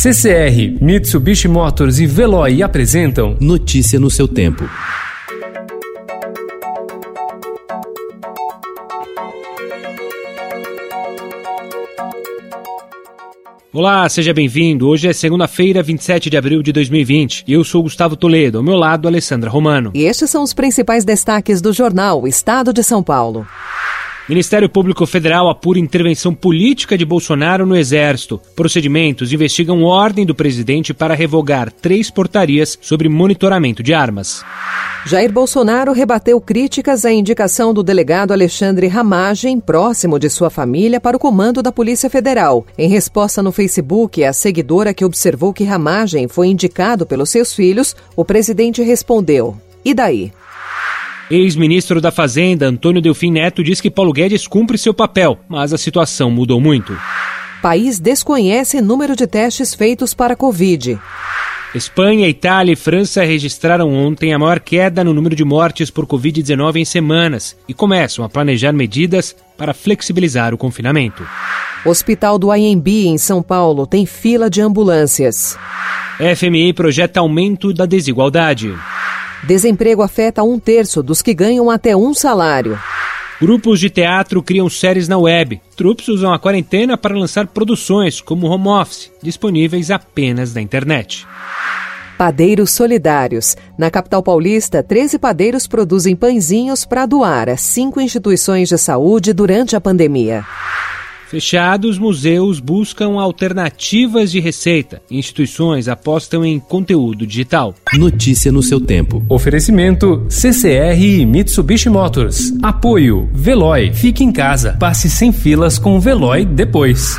CCR, Mitsubishi Motors e Veloy apresentam Notícia no seu tempo. Olá, seja bem-vindo. Hoje é segunda-feira, 27 de abril de 2020. Eu sou Gustavo Toledo, ao meu lado, Alessandra Romano. E estes são os principais destaques do jornal Estado de São Paulo. Ministério Público Federal apura intervenção política de Bolsonaro no Exército. Procedimentos investigam ordem do presidente para revogar três portarias sobre monitoramento de armas. Jair Bolsonaro rebateu críticas à indicação do delegado Alexandre Ramagem, próximo de sua família, para o comando da Polícia Federal. Em resposta no Facebook à seguidora que observou que Ramagem foi indicado pelos seus filhos, o presidente respondeu: E daí? Ex-ministro da Fazenda, Antônio Delfim Neto, diz que Paulo Guedes cumpre seu papel, mas a situação mudou muito. País desconhece número de testes feitos para Covid. Espanha, Itália e França registraram ontem a maior queda no número de mortes por Covid-19 em semanas e começam a planejar medidas para flexibilizar o confinamento. Hospital do IMB, em São Paulo, tem fila de ambulâncias. FMI projeta aumento da desigualdade. Desemprego afeta um terço dos que ganham até um salário. Grupos de teatro criam séries na web. Trupes usam a quarentena para lançar produções como home office, disponíveis apenas na internet. Padeiros Solidários. Na capital paulista, 13 padeiros produzem pãezinhos para doar a cinco instituições de saúde durante a pandemia. Fechados, museus buscam alternativas de receita. Instituições apostam em conteúdo digital. Notícia no seu tempo. Oferecimento CCR e Mitsubishi Motors. Apoio Veloy. Fique em casa. Passe sem filas com o Veloy depois.